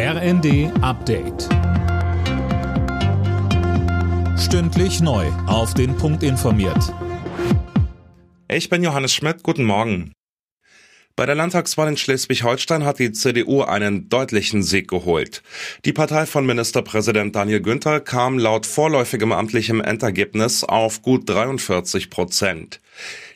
RND Update. Stündlich neu. Auf den Punkt informiert. Ich bin Johannes Schmidt. Guten Morgen. Bei der Landtagswahl in Schleswig-Holstein hat die CDU einen deutlichen Sieg geholt. Die Partei von Ministerpräsident Daniel Günther kam laut vorläufigem amtlichem Endergebnis auf gut 43 Prozent.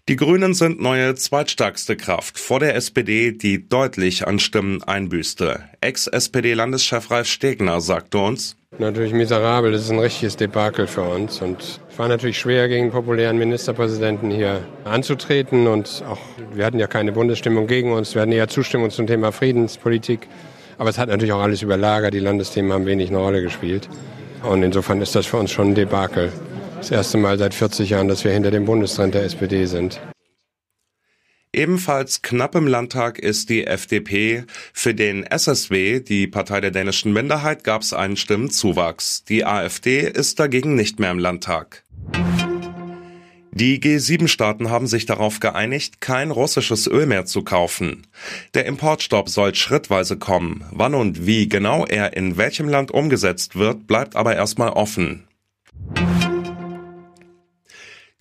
Die Grünen sind neue zweitstärkste Kraft vor der SPD, die deutlich an Stimmen einbüßte. Ex-SPD-Landeschef Ralf Stegner sagte uns, Natürlich miserabel, das ist ein richtiges Debakel für uns. Und es war natürlich schwer, gegen populären Ministerpräsidenten hier anzutreten. Und auch, wir hatten ja keine Bundesstimmung gegen uns, wir hatten eher Zustimmung zum Thema Friedenspolitik. Aber es hat natürlich auch alles überlagert, die Landesthemen haben wenig eine Rolle gespielt. Und insofern ist das für uns schon ein Debakel das erste Mal seit 40 Jahren, dass wir hinter dem Bundestrend der SPD sind. Ebenfalls knapp im Landtag ist die FDP. Für den SSW, die Partei der dänischen Minderheit, gab es einen Stimmenzuwachs. Die AfD ist dagegen nicht mehr im Landtag. Die G7-Staaten haben sich darauf geeinigt, kein russisches Öl mehr zu kaufen. Der Importstopp soll schrittweise kommen. Wann und wie genau er in welchem Land umgesetzt wird, bleibt aber erstmal offen.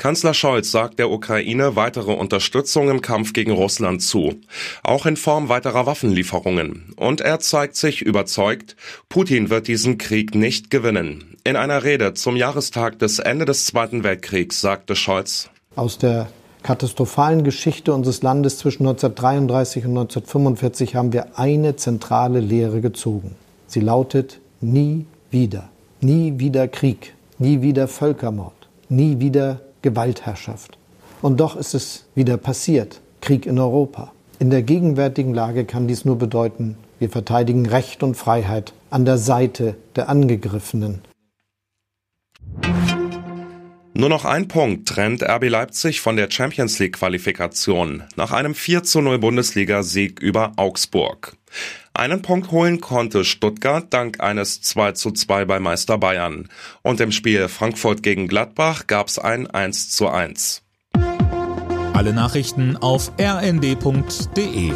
Kanzler Scholz sagt der Ukraine weitere Unterstützung im Kampf gegen Russland zu, auch in Form weiterer Waffenlieferungen. Und er zeigt sich überzeugt, Putin wird diesen Krieg nicht gewinnen. In einer Rede zum Jahrestag des Ende des Zweiten Weltkriegs sagte Scholz, aus der katastrophalen Geschichte unseres Landes zwischen 1933 und 1945 haben wir eine zentrale Lehre gezogen. Sie lautet nie wieder. Nie wieder Krieg, nie wieder Völkermord, nie wieder Gewaltherrschaft. Und doch ist es wieder passiert, Krieg in Europa. In der gegenwärtigen Lage kann dies nur bedeuten, wir verteidigen Recht und Freiheit an der Seite der Angegriffenen. Nur noch ein Punkt trennt RB Leipzig von der Champions League Qualifikation nach einem 4 zu 0 Bundesliga-Sieg über Augsburg. Einen Punkt holen konnte Stuttgart dank eines 2 zu 2 bei Meister Bayern. Und im Spiel Frankfurt gegen Gladbach gab es ein 1 zu 1. Alle Nachrichten auf rnd.de